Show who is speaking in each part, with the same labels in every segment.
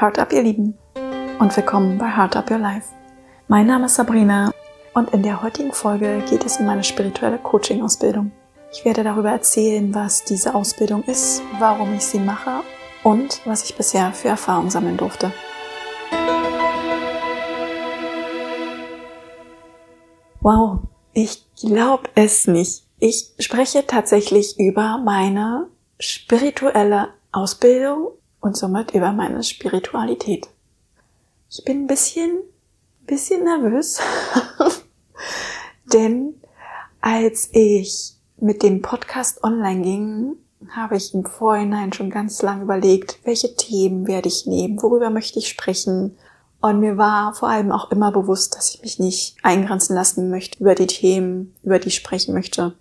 Speaker 1: Heart Up, ihr Lieben, und willkommen bei Heart Up Your Life. Mein Name ist Sabrina und in der heutigen Folge geht es um meine spirituelle Coaching-Ausbildung. Ich werde darüber erzählen, was diese Ausbildung ist, warum ich sie mache und was ich bisher für Erfahrungen sammeln durfte. Wow, ich glaube es nicht. Ich spreche tatsächlich über meine spirituelle Ausbildung und somit über meine Spiritualität. Ich bin ein bisschen, bisschen nervös, denn als ich mit dem Podcast online ging, habe ich im Vorhinein schon ganz lang überlegt, welche Themen werde ich nehmen, worüber möchte ich sprechen. Und mir war vor allem auch immer bewusst, dass ich mich nicht eingrenzen lassen möchte über die Themen, über die ich sprechen möchte.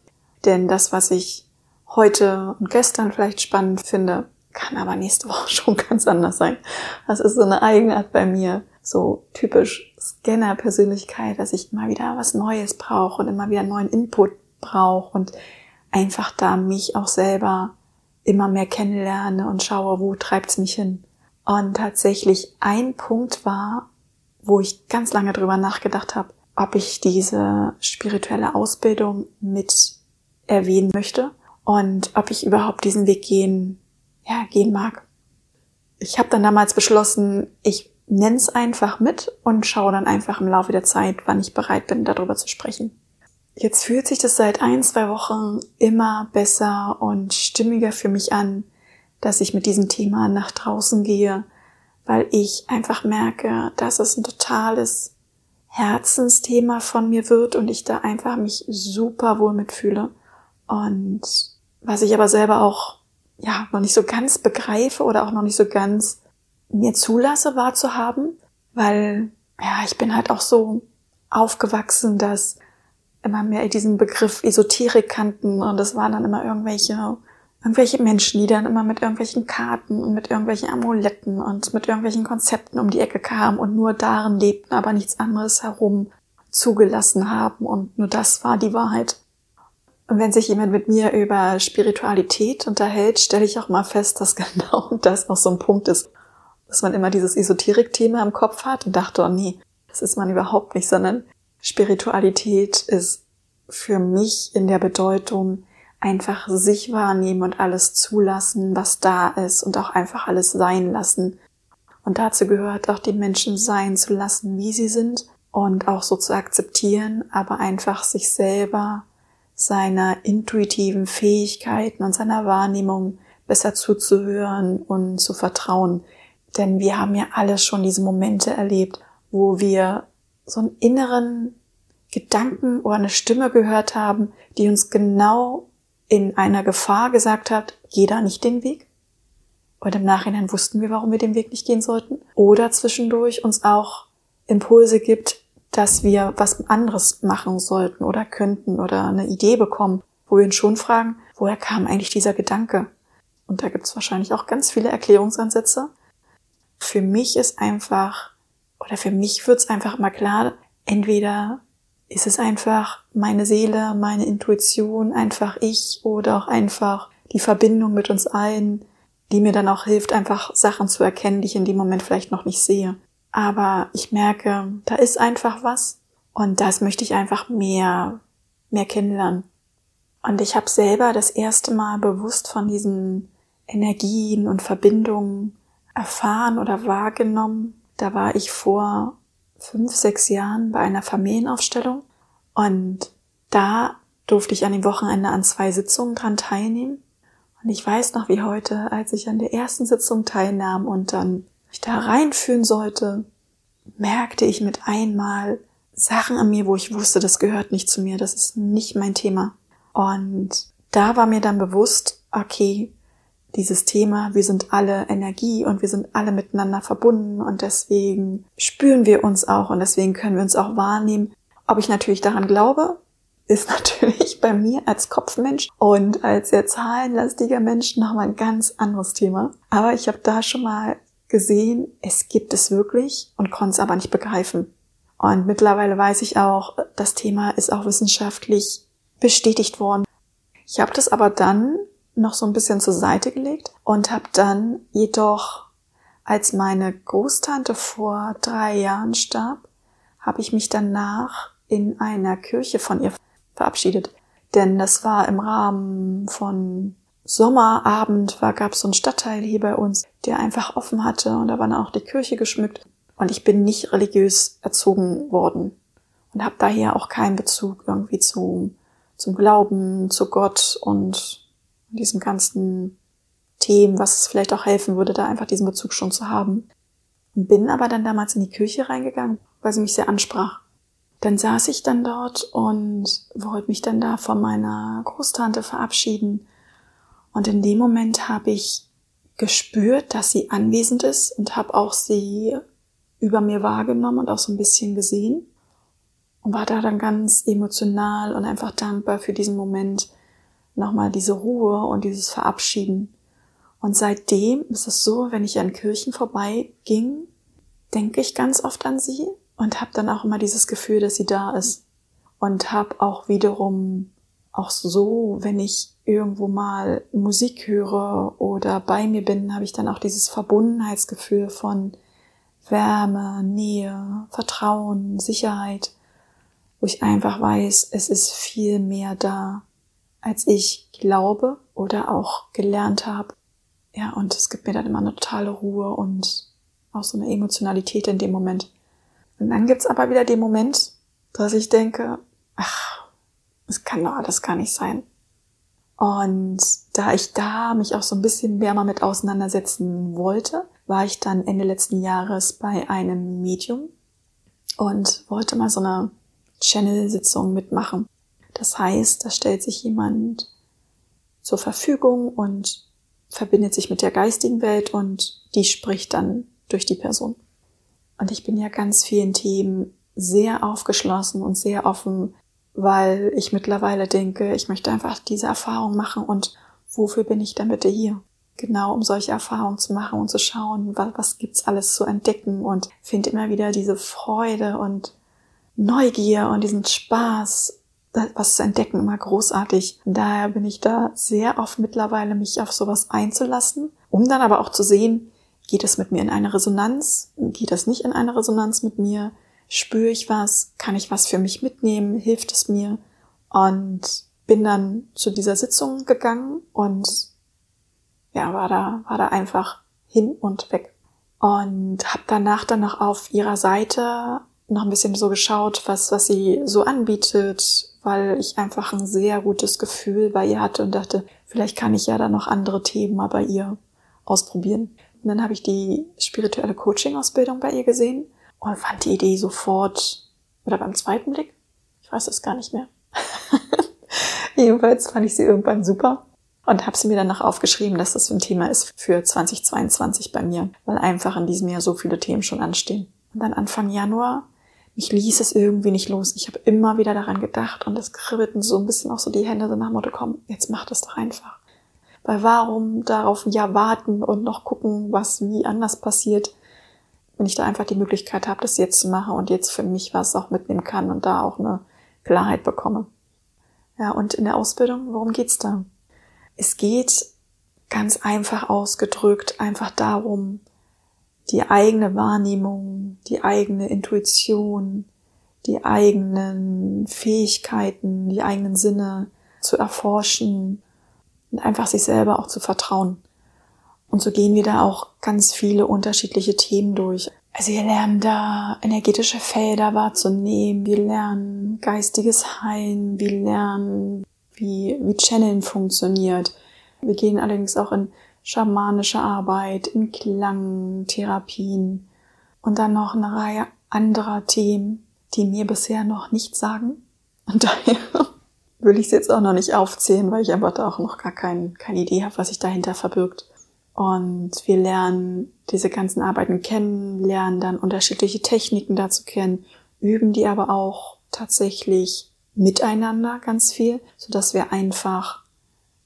Speaker 1: Denn das, was ich heute und gestern vielleicht spannend finde, kann aber nächste Woche schon ganz anders sein. Das ist so eine Eigenart bei mir, so typisch Scanner-Persönlichkeit, dass ich immer wieder was Neues brauche und immer wieder neuen Input brauche und einfach da mich auch selber immer mehr kennenlerne und schaue, wo treibt's mich hin. Und tatsächlich ein Punkt war, wo ich ganz lange drüber nachgedacht habe, ob ich diese spirituelle Ausbildung mit erwähnen möchte und ob ich überhaupt diesen Weg gehen, ja, gehen mag. Ich habe dann damals beschlossen, ich nenne es einfach mit und schaue dann einfach im Laufe der Zeit, wann ich bereit bin, darüber zu sprechen. Jetzt fühlt sich das seit ein, zwei Wochen immer besser und stimmiger für mich an, dass ich mit diesem Thema nach draußen gehe, weil ich einfach merke, dass es ein totales Herzensthema von mir wird und ich da einfach mich super wohl mitfühle. Und was ich aber selber auch, ja, noch nicht so ganz begreife oder auch noch nicht so ganz mir zulasse wahrzuhaben, weil, ja, ich bin halt auch so aufgewachsen, dass immer mehr diesen Begriff Esoterik kannten und das waren dann immer irgendwelche irgendwelche Menschen, die dann immer mit irgendwelchen Karten und mit irgendwelchen Amuletten und mit irgendwelchen Konzepten um die Ecke kamen und nur darin lebten, aber nichts anderes herum zugelassen haben und nur das war die Wahrheit. Und wenn sich jemand mit mir über Spiritualität unterhält, stelle ich auch mal fest, dass genau das auch so ein Punkt ist, dass man immer dieses Esoterik-Thema im Kopf hat und dachte, oh nee, das ist man überhaupt nicht, sondern Spiritualität ist für mich in der Bedeutung einfach sich wahrnehmen und alles zulassen, was da ist und auch einfach alles sein lassen. Und dazu gehört auch die Menschen sein zu lassen, wie sie sind und auch so zu akzeptieren, aber einfach sich selber seiner intuitiven Fähigkeiten und seiner Wahrnehmung besser zuzuhören und zu vertrauen. Denn wir haben ja alles schon diese Momente erlebt, wo wir so einen inneren Gedanken oder eine Stimme gehört haben, die uns genau in einer Gefahr gesagt hat, geh da nicht den Weg. Und im Nachhinein wussten wir, warum wir den Weg nicht gehen sollten. Oder zwischendurch uns auch Impulse gibt, dass wir was anderes machen sollten oder könnten oder eine Idee bekommen, wo wir uns schon fragen, woher kam eigentlich dieser Gedanke? Und da gibt es wahrscheinlich auch ganz viele Erklärungsansätze. Für mich ist einfach, oder für mich wird es einfach immer klar, entweder ist es einfach meine Seele, meine Intuition, einfach ich oder auch einfach die Verbindung mit uns allen, die mir dann auch hilft, einfach Sachen zu erkennen, die ich in dem Moment vielleicht noch nicht sehe. Aber ich merke, da ist einfach was und das möchte ich einfach mehr, mehr kennenlernen. Und ich habe selber das erste Mal bewusst von diesen Energien und Verbindungen erfahren oder wahrgenommen. Da war ich vor fünf, sechs Jahren bei einer Familienaufstellung und da durfte ich an dem Wochenende an zwei Sitzungen dran teilnehmen. Und ich weiß noch wie heute, als ich an der ersten Sitzung teilnahm und dann ich da reinführen sollte, merkte ich mit einmal Sachen an mir, wo ich wusste, das gehört nicht zu mir, das ist nicht mein Thema. Und da war mir dann bewusst, okay, dieses Thema, wir sind alle Energie und wir sind alle miteinander verbunden und deswegen spüren wir uns auch und deswegen können wir uns auch wahrnehmen. Ob ich natürlich daran glaube, ist natürlich bei mir als Kopfmensch und als sehr zahlenlastiger Mensch nochmal ein ganz anderes Thema. Aber ich habe da schon mal gesehen, es gibt es wirklich und konnte es aber nicht begreifen. Und mittlerweile weiß ich auch, das Thema ist auch wissenschaftlich bestätigt worden. Ich habe das aber dann noch so ein bisschen zur Seite gelegt und habe dann jedoch als meine Großtante vor drei Jahren starb, habe ich mich danach in einer Kirche von ihr verabschiedet. Denn das war im Rahmen von Sommerabend, war, gab es so einen Stadtteil hier bei uns, der einfach offen hatte und da war dann auch die Kirche geschmückt. Und ich bin nicht religiös erzogen worden und habe daher auch keinen Bezug irgendwie zu, zum Glauben, zu Gott und diesem ganzen Themen, was es vielleicht auch helfen würde, da einfach diesen Bezug schon zu haben. Und bin aber dann damals in die Kirche reingegangen, weil sie mich sehr ansprach. Dann saß ich dann dort und wollte mich dann da von meiner Großtante verabschieden. Und in dem Moment habe ich gespürt, dass sie anwesend ist und habe auch sie über mir wahrgenommen und auch so ein bisschen gesehen und war da dann ganz emotional und einfach dankbar für diesen Moment, nochmal diese Ruhe und dieses Verabschieden. Und seitdem ist es so, wenn ich an Kirchen vorbeiging, denke ich ganz oft an sie und habe dann auch immer dieses Gefühl, dass sie da ist. Und habe auch wiederum auch so, wenn ich irgendwo mal Musik höre oder bei mir bin, habe ich dann auch dieses Verbundenheitsgefühl von Wärme, Nähe, Vertrauen, Sicherheit, wo ich einfach weiß, es ist viel mehr da, als ich glaube oder auch gelernt habe. Ja, und es gibt mir dann immer eine totale Ruhe und auch so eine Emotionalität in dem Moment. Und dann gibt's aber wieder den Moment, dass ich denke, ach, es kann doch alles gar nicht sein. Und da ich da mich auch so ein bisschen mehr mal mit auseinandersetzen wollte, war ich dann Ende letzten Jahres bei einem Medium und wollte mal so eine Channel-Sitzung mitmachen. Das heißt, da stellt sich jemand zur Verfügung und verbindet sich mit der geistigen Welt und die spricht dann durch die Person. Und ich bin ja ganz vielen Themen sehr aufgeschlossen und sehr offen, weil ich mittlerweile denke, ich möchte einfach diese Erfahrung machen und wofür bin ich dann bitte hier? Genau, um solche Erfahrungen zu machen und zu schauen, was, was gibt's alles zu entdecken und finde immer wieder diese Freude und Neugier und diesen Spaß was zu entdecken immer großartig. Daher bin ich da sehr oft mittlerweile, mich auf sowas einzulassen, um dann aber auch zu sehen, geht es mit mir in eine Resonanz, geht es nicht in eine Resonanz mit mir, spüre ich was, kann ich was für mich mitnehmen, hilft es mir und bin dann zu dieser Sitzung gegangen und ja, war da, war da einfach hin und weg. Und habe danach dann noch auf ihrer Seite noch ein bisschen so geschaut, was, was sie so anbietet, weil ich einfach ein sehr gutes Gefühl bei ihr hatte und dachte, vielleicht kann ich ja da noch andere Themen mal bei ihr ausprobieren. Und dann habe ich die spirituelle Coaching-Ausbildung bei ihr gesehen und fand die Idee sofort, oder beim zweiten Blick, ich weiß es gar nicht mehr. Jedenfalls fand ich sie irgendwann super und habe sie mir danach aufgeschrieben, dass das ein Thema ist für 2022 bei mir, weil einfach in diesem Jahr so viele Themen schon anstehen. Und dann Anfang Januar ich ließ es irgendwie nicht los. Ich habe immer wieder daran gedacht und es kribbelten so ein bisschen auch so die Hände so nach Motto, komm, jetzt mach das doch einfach. Weil warum darauf Jahr warten und noch gucken, was wie anders passiert, wenn ich da einfach die Möglichkeit habe, das jetzt zu machen und jetzt für mich was auch mitnehmen kann und da auch eine Klarheit bekomme. Ja, und in der Ausbildung, worum geht's da? Es geht ganz einfach ausgedrückt einfach darum, die eigene Wahrnehmung, die eigene Intuition, die eigenen Fähigkeiten, die eigenen Sinne zu erforschen und einfach sich selber auch zu vertrauen. Und so gehen wir da auch ganz viele unterschiedliche Themen durch. Also wir lernen da energetische Felder wahrzunehmen, wir lernen geistiges Heilen, wir lernen, wie, wie Channeln funktioniert. Wir gehen allerdings auch in schamanische Arbeit, in Klangtherapien und dann noch eine Reihe anderer Themen, die mir bisher noch nichts sagen. Und daher will ich es jetzt auch noch nicht aufzählen, weil ich einfach da auch noch gar kein, keine Idee habe, was sich dahinter verbirgt. Und wir lernen diese ganzen Arbeiten kennen, lernen dann unterschiedliche Techniken dazu kennen, üben die aber auch tatsächlich miteinander ganz viel, so dass wir einfach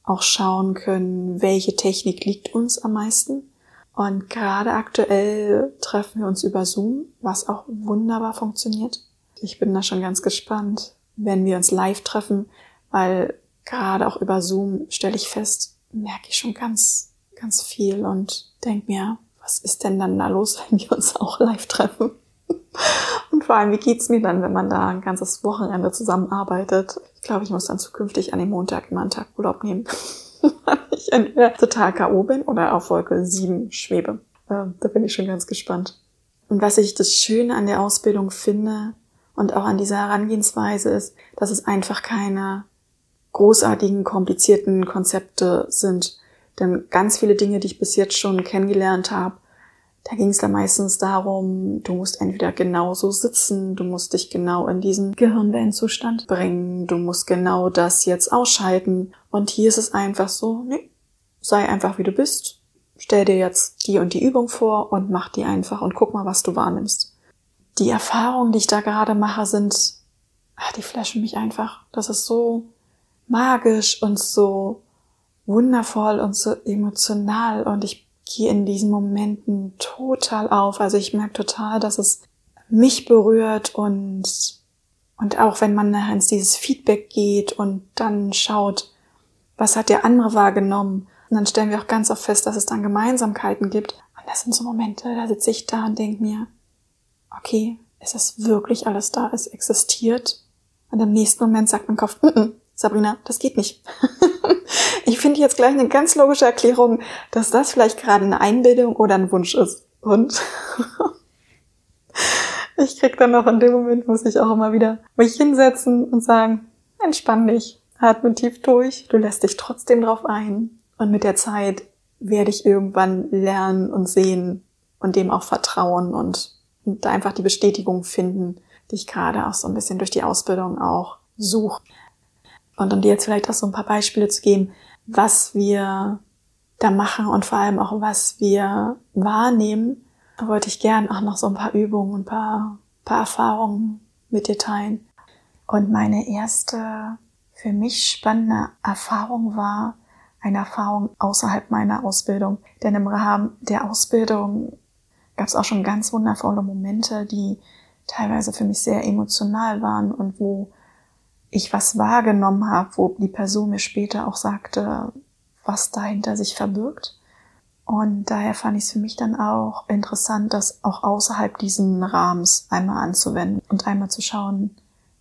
Speaker 1: auch schauen können, welche Technik liegt uns am meisten. Und gerade aktuell treffen wir uns über Zoom, was auch wunderbar funktioniert. Ich bin da schon ganz gespannt, wenn wir uns live treffen, weil gerade auch über Zoom stelle ich fest, merke ich schon ganz, ganz viel und denke mir, was ist denn dann da los, wenn wir uns auch live treffen? Und vor allem, wie geht's mir dann, wenn man da ein ganzes Wochenende zusammenarbeitet? Ich glaube, ich muss dann zukünftig an dem Montag immer einen Tag Urlaub nehmen. weil ich entweder total K.O. bin oder auf Wolke 7 schwebe. Äh, da bin ich schon ganz gespannt. Und was ich das Schöne an der Ausbildung finde und auch an dieser Herangehensweise ist, dass es einfach keine großartigen, komplizierten Konzepte sind. Denn ganz viele Dinge, die ich bis jetzt schon kennengelernt habe, da ging es dann meistens darum, du musst entweder genauso sitzen, du musst dich genau in diesen Gehirnwellenzustand bringen, du musst genau das jetzt ausschalten. Und hier ist es einfach so, nee, sei einfach wie du bist, stell dir jetzt die und die Übung vor und mach die einfach und guck mal, was du wahrnimmst. Die Erfahrungen, die ich da gerade mache, sind, ach, die flashen mich einfach. Das ist so magisch und so wundervoll und so emotional und ich gehe in diesen Momenten total auf. Also ich merke total, dass es mich berührt und, und auch wenn man nachher ins dieses Feedback geht und dann schaut, was hat der andere wahrgenommen, und dann stellen wir auch ganz oft fest, dass es dann Gemeinsamkeiten gibt. Und das sind so Momente, da sitze ich da und denke mir, okay, es ist wirklich alles da, es existiert. Und im nächsten Moment sagt mein Kopf, N -n, Sabrina, das geht nicht. ich finde jetzt gleich eine ganz logische Erklärung, dass das vielleicht gerade eine Einbildung oder ein Wunsch ist. Und ich krieg dann noch in dem Moment, muss ich auch immer wieder mich hinsetzen und sagen, entspann dich, atme tief durch, du lässt dich trotzdem drauf ein. Und mit der Zeit werde ich irgendwann lernen und sehen und dem auch vertrauen und, und einfach die Bestätigung finden, die ich gerade auch so ein bisschen durch die Ausbildung auch suche. Und um dir jetzt vielleicht auch so ein paar Beispiele zu geben, was wir da machen und vor allem auch was wir wahrnehmen, wollte ich gern auch noch so ein paar Übungen ein paar, paar Erfahrungen mit dir teilen. Und meine erste für mich spannende Erfahrung war eine Erfahrung außerhalb meiner Ausbildung. Denn im Rahmen der Ausbildung gab es auch schon ganz wundervolle Momente, die teilweise für mich sehr emotional waren und wo ich was wahrgenommen habe, wo die Person mir später auch sagte, was dahinter sich verbirgt. Und daher fand ich es für mich dann auch interessant, das auch außerhalb diesen Rahmens einmal anzuwenden und einmal zu schauen,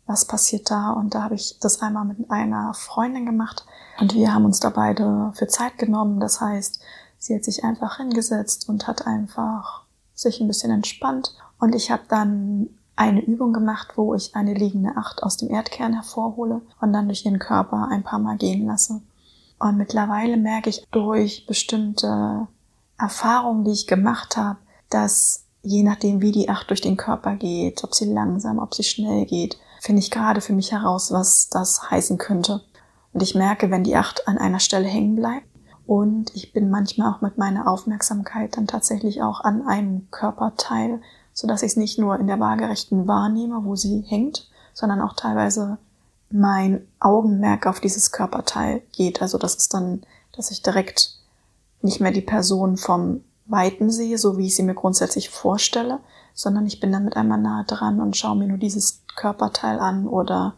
Speaker 1: was passiert da. Und da habe ich das einmal mit einer Freundin gemacht und wir haben uns da beide für Zeit genommen. Das heißt, sie hat sich einfach hingesetzt und hat einfach sich ein bisschen entspannt. Und ich habe dann eine Übung gemacht, wo ich eine liegende Acht aus dem Erdkern hervorhole und dann durch ihren Körper ein paar Mal gehen lasse. Und mittlerweile merke ich durch bestimmte Erfahrungen, die ich gemacht habe, dass je nachdem, wie die Acht durch den Körper geht, ob sie langsam, ob sie schnell geht, finde ich gerade für mich heraus, was das heißen könnte. Und ich merke, wenn die Acht an einer Stelle hängen bleibt und ich bin manchmal auch mit meiner Aufmerksamkeit dann tatsächlich auch an einem Körperteil, so dass ich es nicht nur in der waagerechten wahrnehme, wo sie hängt, sondern auch teilweise mein Augenmerk auf dieses Körperteil geht. Also das ist dann, dass ich direkt nicht mehr die Person vom Weiten sehe, so wie ich sie mir grundsätzlich vorstelle, sondern ich bin dann mit einmal nahe dran und schaue mir nur dieses Körperteil an oder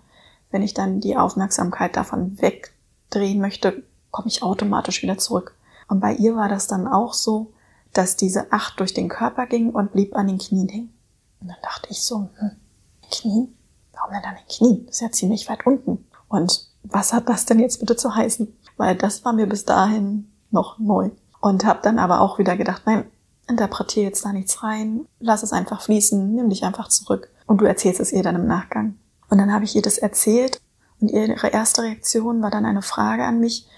Speaker 1: wenn ich dann die Aufmerksamkeit davon wegdrehen möchte, komme ich automatisch wieder zurück. Und bei ihr war das dann auch so, dass diese Acht durch den Körper ging und blieb an den Knien hängen. Und dann dachte ich so, hm, Knien? Warum denn an den Knien? Das ist ja ziemlich weit unten. Und was hat das denn jetzt bitte zu heißen? Weil das war mir bis dahin noch neu. Und habe dann aber auch wieder gedacht, nein, interpretiere jetzt da nichts rein, lass es einfach fließen, nimm dich einfach zurück und du erzählst es ihr dann im Nachgang. Und dann habe ich ihr das erzählt und ihre erste Reaktion war dann eine Frage an mich,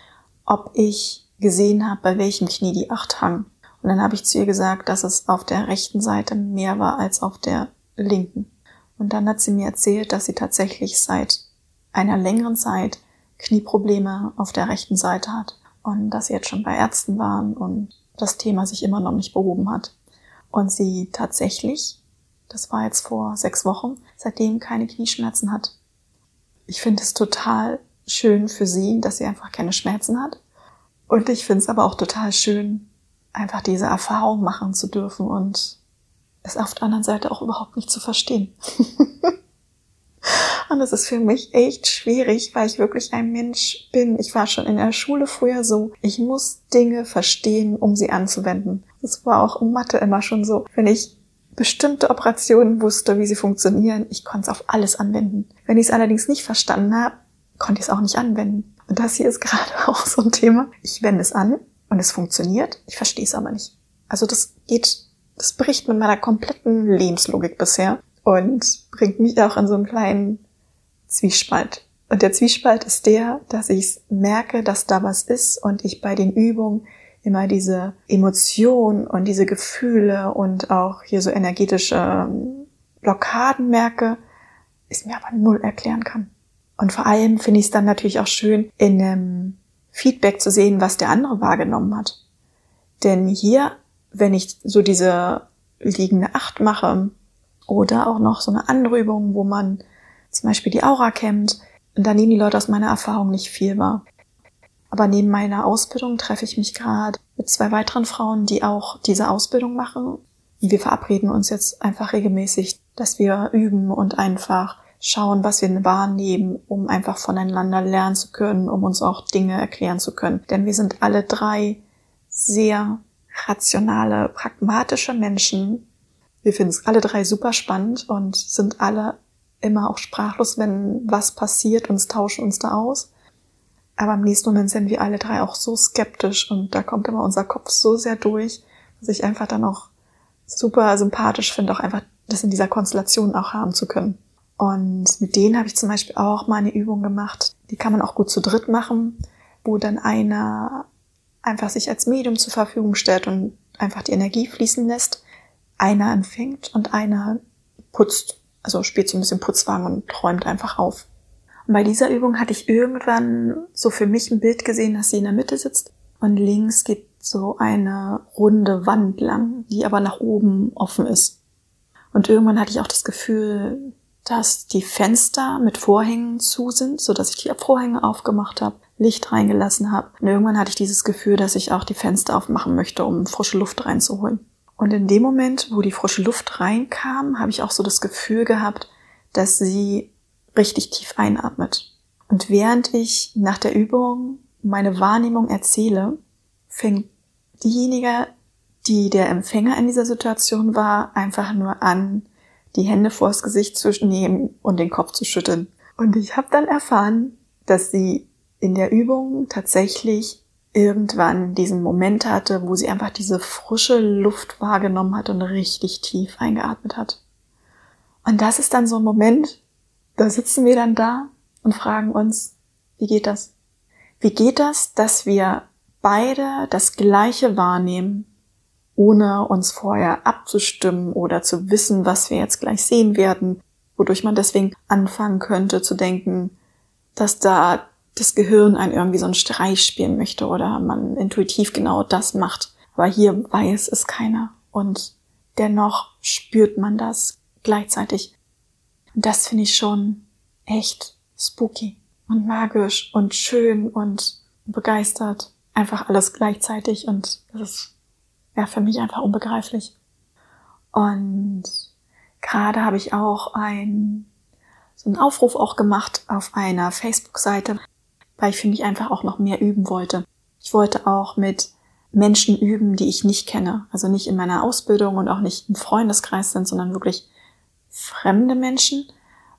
Speaker 1: ob ich gesehen habe, bei welchem Knie die Acht hang. Und dann habe ich zu ihr gesagt, dass es auf der rechten Seite mehr war als auf der linken. Und dann hat sie mir erzählt, dass sie tatsächlich seit einer längeren Zeit Knieprobleme auf der rechten Seite hat und dass sie jetzt schon bei Ärzten waren und das Thema sich immer noch nicht behoben hat. Und sie tatsächlich, das war jetzt vor sechs Wochen, seitdem keine Knieschmerzen hat. Ich finde es total schön für sie, dass sie einfach keine Schmerzen hat. Und ich finde es aber auch total schön, einfach diese Erfahrung machen zu dürfen und es auf der anderen Seite auch überhaupt nicht zu verstehen. und es ist für mich echt schwierig, weil ich wirklich ein Mensch bin. Ich war schon in der Schule früher so. Ich muss Dinge verstehen, um sie anzuwenden. Das war auch in Mathe immer schon so. Wenn ich bestimmte Operationen wusste, wie sie funktionieren, ich konnte es auf alles anwenden. Wenn ich es allerdings nicht verstanden habe, konnte ich es auch nicht anwenden. Und das hier ist gerade auch so ein Thema. Ich wende es an und es funktioniert, ich verstehe es aber nicht. Also das geht, das bricht mit meiner kompletten Lebenslogik bisher und bringt mich auch in so einen kleinen Zwiespalt. Und der Zwiespalt ist der, dass ich merke, dass da was ist und ich bei den Übungen immer diese Emotionen und diese Gefühle und auch hier so energetische ähm, Blockaden merke, ist mir aber null erklären kann. Und vor allem finde ich es dann natürlich auch schön, in einem Feedback zu sehen, was der andere wahrgenommen hat. Denn hier, wenn ich so diese liegende Acht mache oder auch noch so eine andere Übung, wo man zum Beispiel die Aura kämmt, da nehmen die Leute aus meiner Erfahrung nicht viel wahr. Aber neben meiner Ausbildung treffe ich mich gerade mit zwei weiteren Frauen, die auch diese Ausbildung machen. Wir verabreden uns jetzt einfach regelmäßig, dass wir üben und einfach schauen, was wir wahrnehmen, um einfach voneinander lernen zu können, um uns auch Dinge erklären zu können. Denn wir sind alle drei sehr rationale, pragmatische Menschen. Wir finden es alle drei super spannend und sind alle immer auch sprachlos, wenn was passiert und tauschen uns da aus. Aber im nächsten Moment sind wir alle drei auch so skeptisch und da kommt immer unser Kopf so sehr durch, dass ich einfach dann auch super sympathisch finde, auch einfach das in dieser Konstellation auch haben zu können. Und mit denen habe ich zum Beispiel auch mal eine Übung gemacht. Die kann man auch gut zu dritt machen, wo dann einer einfach sich als Medium zur Verfügung stellt und einfach die Energie fließen lässt. Einer empfängt und einer putzt, also spielt so ein bisschen Putzwagen und träumt einfach auf. Und bei dieser Übung hatte ich irgendwann so für mich ein Bild gesehen, dass sie in der Mitte sitzt und links geht so eine runde Wand lang, die aber nach oben offen ist. Und irgendwann hatte ich auch das Gefühl, dass die Fenster mit Vorhängen zu sind, so dass ich die Vorhänge aufgemacht habe, Licht reingelassen habe. Und irgendwann hatte ich dieses Gefühl, dass ich auch die Fenster aufmachen möchte, um frische Luft reinzuholen. Und in dem Moment, wo die frische Luft reinkam, habe ich auch so das Gefühl gehabt, dass sie richtig tief einatmet. Und während ich nach der Übung meine Wahrnehmung erzähle, fängt diejenige, die der Empfänger in dieser Situation war, einfach nur an, die Hände vors Gesicht zu nehmen und den Kopf zu schütteln. Und ich habe dann erfahren, dass sie in der Übung tatsächlich irgendwann diesen Moment hatte, wo sie einfach diese frische Luft wahrgenommen hat und richtig tief eingeatmet hat. Und das ist dann so ein Moment, da sitzen wir dann da und fragen uns, wie geht das? Wie geht das, dass wir beide das Gleiche wahrnehmen ohne uns vorher abzustimmen oder zu wissen, was wir jetzt gleich sehen werden, wodurch man deswegen anfangen könnte zu denken, dass da das Gehirn einen irgendwie so einen Streich spielen möchte oder man intuitiv genau das macht. Aber hier weiß es keiner und dennoch spürt man das gleichzeitig. Und das finde ich schon echt spooky und magisch und schön und begeistert. Einfach alles gleichzeitig und das ist ja für mich einfach unbegreiflich. Und gerade habe ich auch ein, so einen Aufruf auch gemacht auf einer Facebook-Seite, weil ich für mich einfach auch noch mehr üben wollte. Ich wollte auch mit Menschen üben, die ich nicht kenne. Also nicht in meiner Ausbildung und auch nicht im Freundeskreis sind, sondern wirklich fremde Menschen,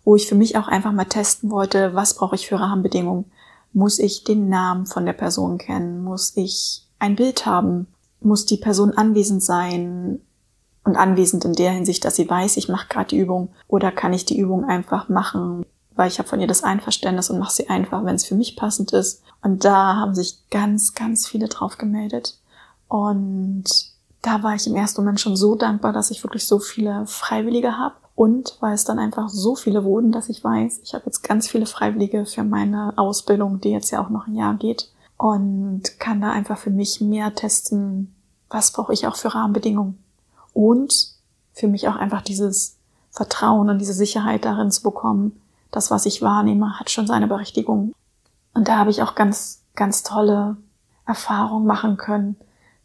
Speaker 1: wo ich für mich auch einfach mal testen wollte, was brauche ich für Rahmenbedingungen. Muss ich den Namen von der Person kennen? Muss ich ein Bild haben? Muss die Person anwesend sein und anwesend in der Hinsicht, dass sie weiß, ich mache gerade die Übung oder kann ich die Übung einfach machen, weil ich habe von ihr das Einverständnis und mache sie einfach, wenn es für mich passend ist. Und da haben sich ganz, ganz viele drauf gemeldet. Und da war ich im ersten Moment schon so dankbar, dass ich wirklich so viele Freiwillige habe. Und weil es dann einfach so viele wurden, dass ich weiß, ich habe jetzt ganz viele Freiwillige für meine Ausbildung, die jetzt ja auch noch ein Jahr geht und kann da einfach für mich mehr testen, was brauche ich auch für Rahmenbedingungen. Und für mich auch einfach dieses Vertrauen und diese Sicherheit darin zu bekommen, das, was ich wahrnehme, hat schon seine Berechtigung. Und da habe ich auch ganz, ganz tolle Erfahrungen machen können.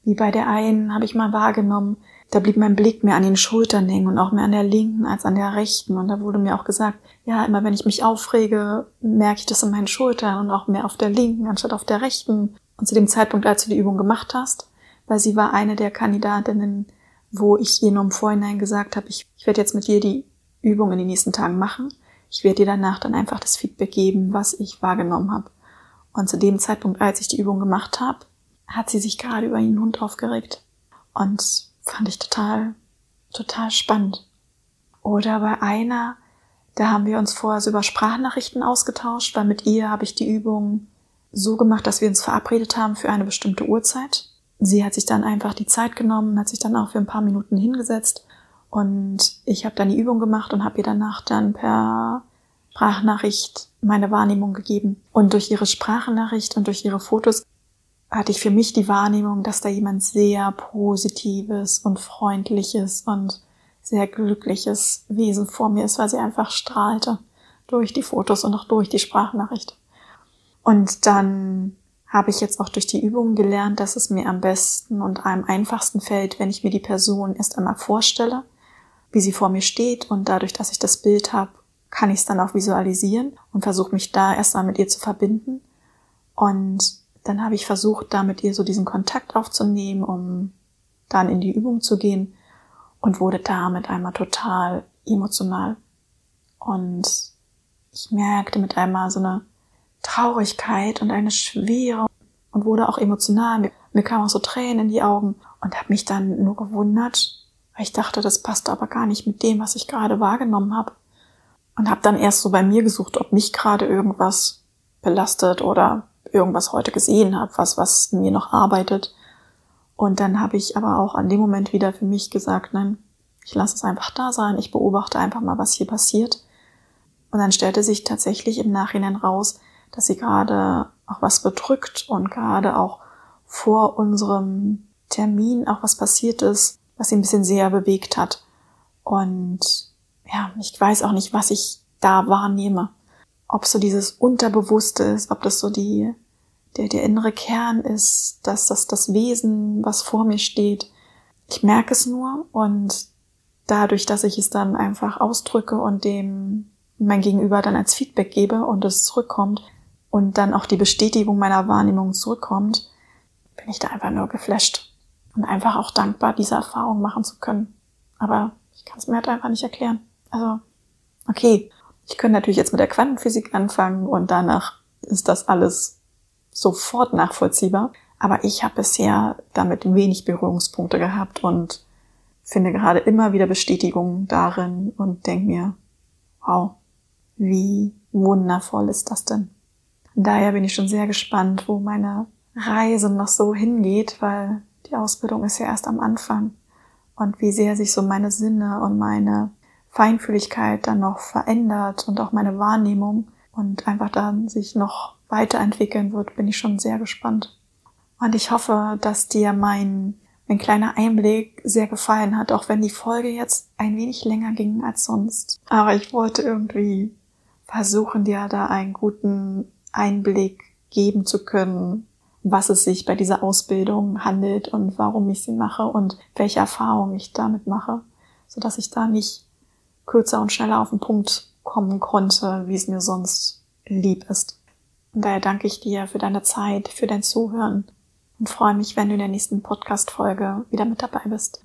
Speaker 1: Wie bei der einen habe ich mal wahrgenommen, da blieb mein Blick mehr an den Schultern hängen und auch mehr an der linken als an der rechten. Und da wurde mir auch gesagt, ja, immer wenn ich mich aufrege, merke ich das in meinen Schultern und auch mehr auf der linken anstatt auf der rechten. Und zu dem Zeitpunkt, als du die Übung gemacht hast, weil sie war eine der Kandidatinnen, wo ich ihr nur im Vorhinein gesagt habe, ich, ich werde jetzt mit dir die Übung in den nächsten Tagen machen. Ich werde dir danach dann einfach das Feedback geben, was ich wahrgenommen habe. Und zu dem Zeitpunkt, als ich die Übung gemacht habe, hat sie sich gerade über ihren Hund aufgeregt. Und fand ich total, total spannend. Oder bei einer, da haben wir uns vorher so über Sprachnachrichten ausgetauscht, weil mit ihr habe ich die Übung so gemacht, dass wir uns verabredet haben für eine bestimmte Uhrzeit. Sie hat sich dann einfach die Zeit genommen, hat sich dann auch für ein paar Minuten hingesetzt und ich habe dann die Übung gemacht und habe ihr danach dann per Sprachnachricht meine Wahrnehmung gegeben. Und durch ihre Sprachnachricht und durch ihre Fotos hatte ich für mich die Wahrnehmung, dass da jemand sehr positives und freundliches und sehr glückliches Wesen vor mir ist, weil sie einfach strahlte durch die Fotos und auch durch die Sprachnachricht. Und dann habe ich jetzt auch durch die Übungen gelernt, dass es mir am besten und am einfachsten fällt, wenn ich mir die Person erst einmal vorstelle, wie sie vor mir steht und dadurch, dass ich das Bild habe, kann ich es dann auch visualisieren und versuche mich da erstmal mit ihr zu verbinden. Und dann habe ich versucht, da mit ihr so diesen Kontakt aufzunehmen, um dann in die Übung zu gehen und wurde damit einmal total emotional. Und ich merkte mit einmal so eine Traurigkeit und eine Schwere und wurde auch emotional. Mir, mir kamen auch so Tränen in die Augen und habe mich dann nur gewundert, weil ich dachte, das passt aber gar nicht mit dem, was ich gerade wahrgenommen habe. Und habe dann erst so bei mir gesucht, ob mich gerade irgendwas belastet oder irgendwas heute gesehen habe, was, was mir noch arbeitet. Und dann habe ich aber auch an dem Moment wieder für mich gesagt, nein, ich lasse es einfach da sein, ich beobachte einfach mal, was hier passiert. Und dann stellte sich tatsächlich im Nachhinein raus, dass sie gerade auch was bedrückt und gerade auch vor unserem Termin auch was passiert ist, was sie ein bisschen sehr bewegt hat. Und ja, ich weiß auch nicht, was ich da wahrnehme. Ob so dieses Unterbewusste ist, ob das so die, der, der innere Kern ist, dass das das Wesen, was vor mir steht. Ich merke es nur und dadurch, dass ich es dann einfach ausdrücke und dem mein Gegenüber dann als Feedback gebe und es zurückkommt und dann auch die Bestätigung meiner Wahrnehmung zurückkommt, bin ich da einfach nur geflasht und einfach auch dankbar, diese Erfahrung machen zu können. Aber ich kann es mir halt einfach nicht erklären. Also, okay, ich könnte natürlich jetzt mit der Quantenphysik anfangen und danach ist das alles sofort nachvollziehbar. Aber ich habe bisher damit wenig Berührungspunkte gehabt und finde gerade immer wieder Bestätigung darin und denke mir, wow, wie wundervoll ist das denn? Daher bin ich schon sehr gespannt, wo meine Reise noch so hingeht, weil die Ausbildung ist ja erst am Anfang und wie sehr sich so meine Sinne und meine Feinfühligkeit dann noch verändert und auch meine Wahrnehmung und einfach dann sich noch weiterentwickeln wird, bin ich schon sehr gespannt. Und ich hoffe, dass dir mein, mein kleiner Einblick sehr gefallen hat, auch wenn die Folge jetzt ein wenig länger ging als sonst. Aber ich wollte irgendwie versuchen, dir da einen guten Einblick geben zu können, was es sich bei dieser Ausbildung handelt und warum ich sie mache und welche Erfahrungen ich damit mache, so dass ich da nicht kürzer und schneller auf den Punkt kommen konnte, wie es mir sonst lieb ist. Und daher danke ich dir für deine Zeit, für dein Zuhören und freue mich, wenn du in der nächsten Podcast-Folge wieder mit dabei bist.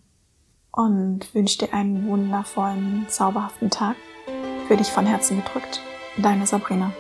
Speaker 1: Und wünsche dir einen wundervollen, zauberhaften Tag. Für dich von Herzen gedrückt. Deine Sabrina.